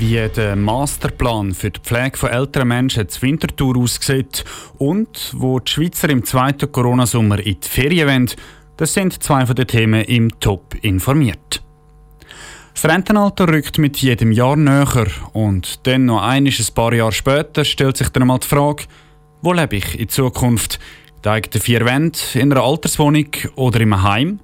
wie der Masterplan für die Pflege von älteren Menschen zur Wintertour aussieht und wo die Schweizer im zweiten Corona-Sommer in die Ferien wollen, das sind zwei von den Themen im Top informiert. Das Rentenalter rückt mit jedem Jahr näher und dann noch einiges ein paar Jahre später stellt sich dann einmal die Frage, wo lebe ich in Zukunft? Die eigenen vier Wände, in einer Alterswohnung oder im Heim?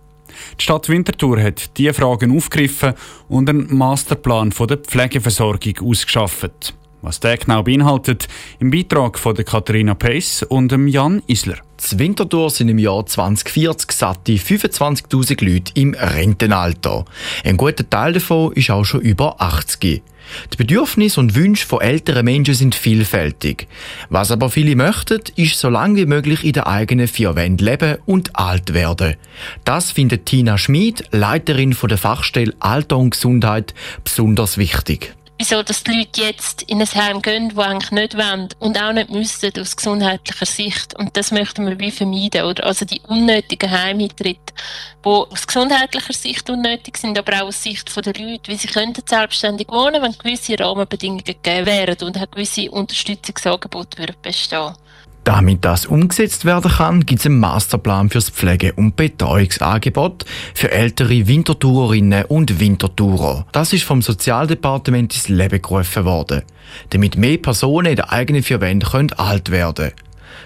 Die Stadt Winterthur hat diese Fragen aufgegriffen und einen Masterplan der Pflegeversorgung ausgeschafft. Was der genau beinhaltet, im Beitrag von Katharina Pace und Jan Isler. Z Winterthur sind im Jahr 2040 satte 25.000 Leute im Rentenalter. Ein guter Teil davon ist auch schon über 80. Die Bedürfnisse und Wünsche von älteren Menschen sind vielfältig. Was aber viele möchten, ist so lange wie möglich in der eigenen vier Wänden leben und alt werden. Das findet Tina Schmid, Leiterin von der Fachstelle Alter und Gesundheit, besonders wichtig wieso dass die Leute jetzt in ein Heim gehen, die eigentlich nicht wollen und auch nicht müssen aus gesundheitlicher Sicht. Und das möchten wir wie vermeiden. Oder? Also die unnötigen Heimeintritte, die aus gesundheitlicher Sicht unnötig sind, aber auch aus Sicht der Leute, weil sie könnten selbstständig wohnen, wenn gewisse Rahmenbedingungen gegeben wären und auch gewisse Unterstützungsangebote bestehen damit das umgesetzt werden kann, gibt es einen Masterplan fürs Pflege- und Betreuungsangebot für ältere Wintertourerinnen und Wintertourer. Das ist vom Sozialdepartement ins Leben gerufen worden, damit mehr Personen in der eigenen vier Wänden alt werden können.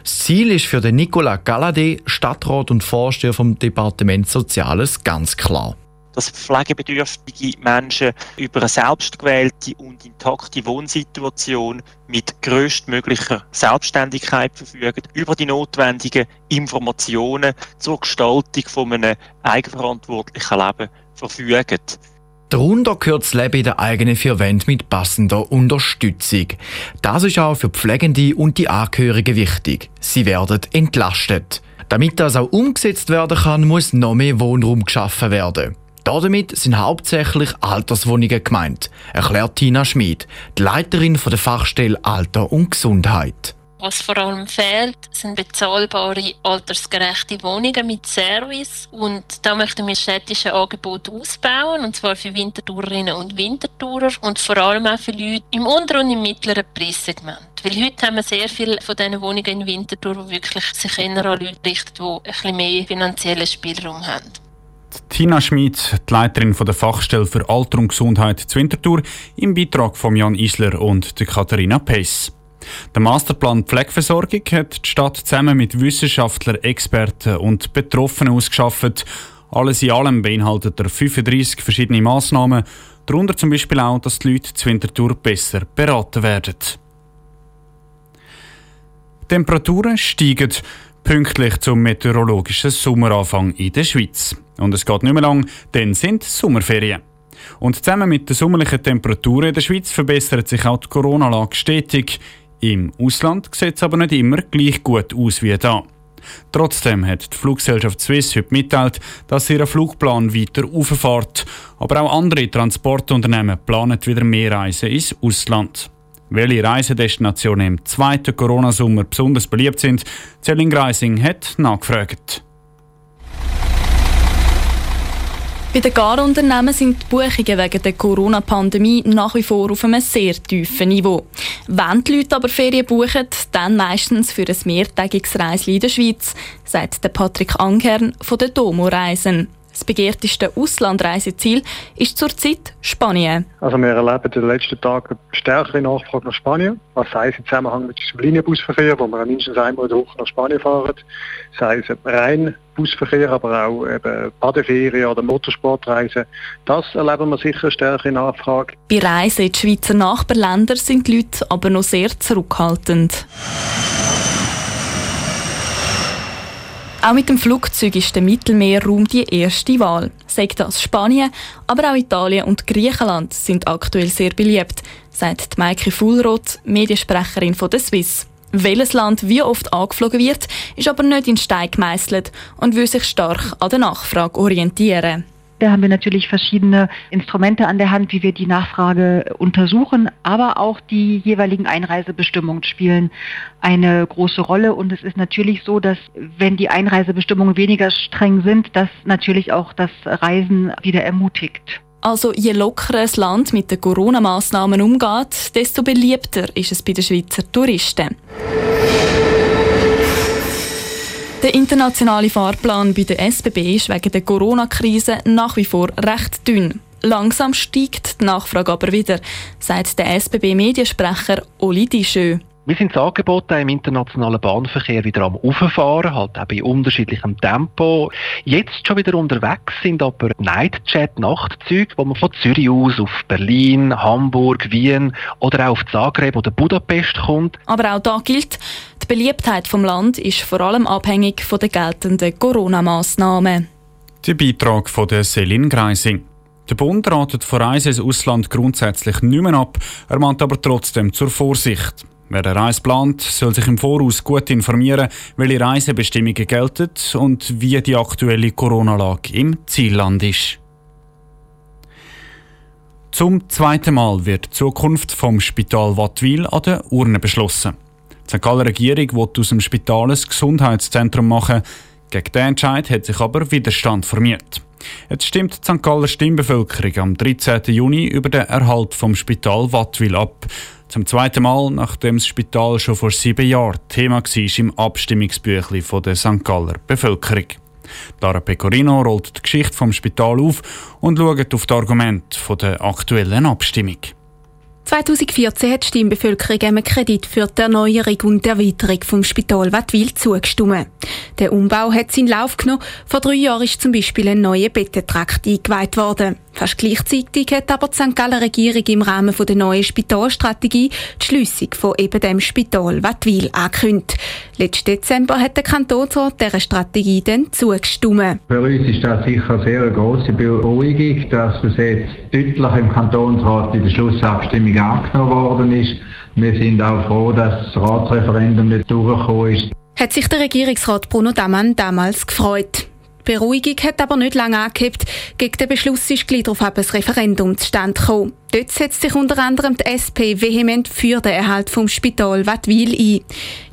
Das Ziel ist für den Nicolas Galladay, Stadtrat und Vorsteher vom Departement Soziales, ganz klar dass pflegebedürftige Menschen über eine selbstgewählte und intakte Wohnsituation mit größtmöglicher Selbstständigkeit verfügen, über die notwendigen Informationen zur Gestaltung von einem eigenverantwortlichen Leben verfügen. Darunter gehört das Leben in der eigenen vier Wänden mit passender Unterstützung. Das ist auch für Pflegende und die Angehörigen wichtig. Sie werden entlastet. Damit das auch umgesetzt werden kann, muss noch mehr Wohnraum geschaffen werden. Damit sind hauptsächlich Alterswohnungen gemeint, erklärt Tina Schmid, die Leiterin der Fachstelle Alter und Gesundheit. Was vor allem fehlt, sind bezahlbare, altersgerechte Wohnungen mit Service. Und da möchten wir städtische Angebote ausbauen, und zwar für Wintertourerinnen und Wintertourer und vor allem auch für Leute im unteren und im mittleren Preissegment. Weil heute haben wir sehr viele von diesen Wohnungen in Winterthur, die wirklich sich eher an Leute richten, die ein bisschen mehr finanziellen Spielraum haben. Tina Schmid, die Leiterin der Fachstelle für Alter und Gesundheit zu Winterthur, im Beitrag von Jan Isler und Katharina Pace. Der Masterplan Pflegeversorgung hat die Stadt zusammen mit Wissenschaftlern, Experten und Betroffenen ausgeschafft. Alles in allem beinhaltet er 35 verschiedene Massnahmen, darunter zum Beispiel auch, dass die Leute zu Winterthur besser beraten werden. Temperaturen steigen pünktlich zum meteorologischen Sommeranfang in der Schweiz. Und es geht nicht mehr lang, dann sind Sommerferien. Und zusammen mit den sommerlichen Temperaturen in der Schweiz verbessert sich auch die Corona-Lage stetig. Im Ausland sieht es aber nicht immer gleich gut aus wie da. Trotzdem hat die Fluggesellschaft Swiss heute mitteilt, dass sie ihren Flugplan weiter auffährt. Aber auch andere Transportunternehmen planen wieder mehr Reisen ins Ausland. Welche Reisedestinationen im zweiten Corona-Sommer besonders beliebt sind, Zelling Reising hat nachgefragt. Bei den Garunternehmen sind die Buchungen wegen der Corona-Pandemie nach wie vor auf einem sehr tiefen Niveau. Wenn die Leute aber Ferien buchen, dann meistens für ein mehrtägiges Reisli in der Schweiz, sagt der Patrick Ankern von der Domo Reisen. Das begehrteste Auslandreiseziel ist zurzeit Spanien. Also wir erleben in den letzten Tagen stärkere Nachfrage nach Spanien. Was sei es im Zusammenhang mit dem Linienbusverkehr, wo wir mindestens einmal in der Woche nach Spanien fahren. Sei es rein Busverkehr, aber auch eben Badeferien oder Motorsportreisen. Das erleben wir sicher eine stärkere Nachfrage. Bei Reisen in die Schweizer Nachbarländer sind die Leute aber noch sehr zurückhaltend. Auch mit dem Flugzeug ist der Mittelmeerraum die erste Wahl. Sagt das Spanien, aber auch Italien und Griechenland sind aktuell sehr beliebt, sagt Maike Fullroth, Mediensprecherin von der Swiss. Welches Land wie oft angeflogen wird, ist aber nicht in Stein gemeißelt und will sich stark an der Nachfrage orientieren. Da haben wir natürlich verschiedene Instrumente an der Hand, wie wir die Nachfrage untersuchen, aber auch die jeweiligen Einreisebestimmungen spielen eine große Rolle. Und es ist natürlich so, dass wenn die Einreisebestimmungen weniger streng sind, das natürlich auch das Reisen wieder ermutigt. Also je lockerer das Land mit den Corona-Massnahmen umgeht, desto beliebter ist es bei den Schweizer Touristen. Der internationale Fahrplan bei der SBB ist wegen der Corona-Krise nach wie vor recht dünn. Langsam steigt die Nachfrage aber wieder, sagt der SBB-Mediensprecher Oli Dischö. Wir sind das Angebot im internationalen Bahnverkehr wieder am Auffahren, halt auch bei unterschiedlichem Tempo. Jetzt schon wieder unterwegs sind aber Nightjet-Nachtzüge, wo man von Zürich aus auf Berlin, Hamburg, Wien oder auch auf Zagreb oder Budapest kommt. Aber auch da gilt, Beliebtheit vom Land ist vor allem abhängig von den geltenden Corona-Massnahmen. Der Beitrag von der Celine Greising. Der Bund ratet vor Reisen ins Ausland grundsätzlich nicht mehr ab, er mahnt aber trotzdem zur Vorsicht. Wer eine Reise plant, soll sich im Voraus gut informieren, welche Reisebestimmungen gelten und wie die aktuelle Corona-Lage im Zielland ist. Zum zweiten Mal wird die Zukunft vom Spital Wattwil an der Urne beschlossen. Die St. Galler Regierung will aus dem Spital ein Gesundheitszentrum machen. Gegen den Entscheid hat sich aber Widerstand formiert. Jetzt stimmt die St. Galler Stimmbevölkerung am 13. Juni über den Erhalt vom Spital Wattwil ab. Zum zweiten Mal, nachdem das Spital schon vor sieben Jahren Thema war im Abstimmungsbüchlein der St. Galler Bevölkerung. Lara Pecorino rollt die Geschichte vom Spital auf und schaut auf die Argumente der aktuellen Abstimmung. 2014 hat die Stimmbevölkerung einem Kredit für die Erneuerung und Erweiterung vom Spital Wattwil zugestimmt. Der Umbau hat seinen Lauf genommen. Vor drei Jahren ist zum Beispiel ein neuer Bettentrakt eingeweiht worden. Fast gleichzeitig hat aber die St. Galler Regierung im Rahmen der neuen Spitalstrategie die Schliessung von eben dem Spital Wattwil angekündigt. Letzten Dezember hat der Kantonsrat dieser Strategie dann zugestimmt. Für uns ist das sicher eine sehr grosse Beruhigung, dass das jetzt deutlich im Kantonsrat in der Schlussabstimmung angenommen worden ist. Wir sind auch froh, dass das Ratsreferendum nicht durchgekommen ist. Hat sich der Regierungsrat Bruno Damann damals gefreut. Die Beruhigung hat aber nicht lange angehebt. Gegen den Beschluss ist gleich darauf ein Referendum zustande gekommen. Dort setzt sich unter anderem die SP vehement für den Erhalt vom Spital Wattwil ein.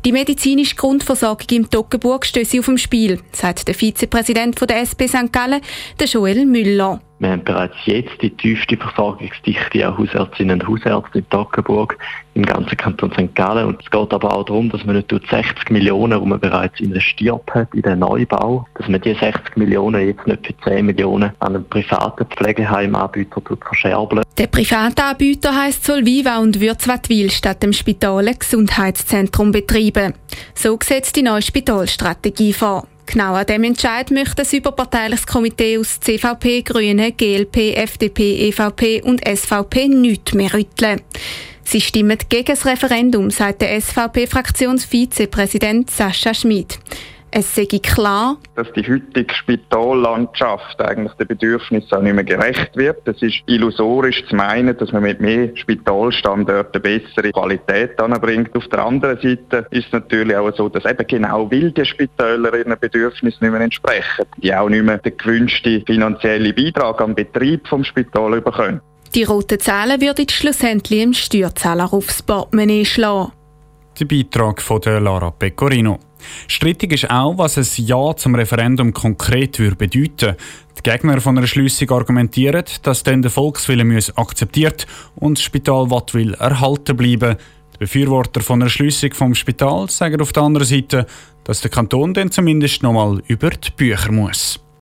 Die medizinische Grundversorgung im Toggenburg stößt auf dem Spiel, sagt der Vizepräsident der SP St. Gallen, Joel Müller. Wir haben bereits jetzt die tiefste Versorgungsdichte an Hausärztinnen und Hausärzten in Toggenburg im ganzen Kanton St. Gallen. Und es geht aber auch darum, dass man nicht durch 60 Millionen, die man bereits investiert hat in den Neubau, dass man die 60 Millionen jetzt nicht für 10 Millionen an einen privaten Pflegeheimanbieter verscherbeln. Der private Anbieter heisst Solviva und wird statt dem Spital ein Gesundheitszentrum betreiben. So sieht die neue Spitalstrategie vor. Genau an dem Entscheid möchte das überparteiliches Komitee aus CVP, Grüne, GLP, FDP, EVP und SVP nichts mehr rütteln. Sie stimmen gegen das Referendum, sagt der SVP-Fraktionsvizepräsident Sascha Schmid. Es sei klar, dass die heutige Spitallandschaft eigentlich den Bedürfnissen auch nicht mehr gerecht wird. Es ist illusorisch zu meinen, dass man mit mehr Spitalstandorten bessere Qualität anbringt. Auf der anderen Seite ist es natürlich auch so, dass eben genau weil die Spitäler ihren Bedürfnissen nicht mehr entsprechen, die auch nicht mehr den gewünschten finanziellen Beitrag am Betrieb vom Spital bekommen. Die roten Zahlen würden schlussendlich im Steuerzahler aufs Portemonnaie schlagen. Der Beitrag von der Lara Pecorino. Strittig ist auch, was ein Ja zum Referendum konkret würde bedeuten. Die Gegner von einer Schliessung argumentieren, dass dann der Volkswille akzeptiert und das Spital Wattwil erhalten bleiben. Die Befürworter von einer Schliessung vom Spital sagen auf der anderen Seite, dass der Kanton dann zumindest noch mal über die Bücher muss.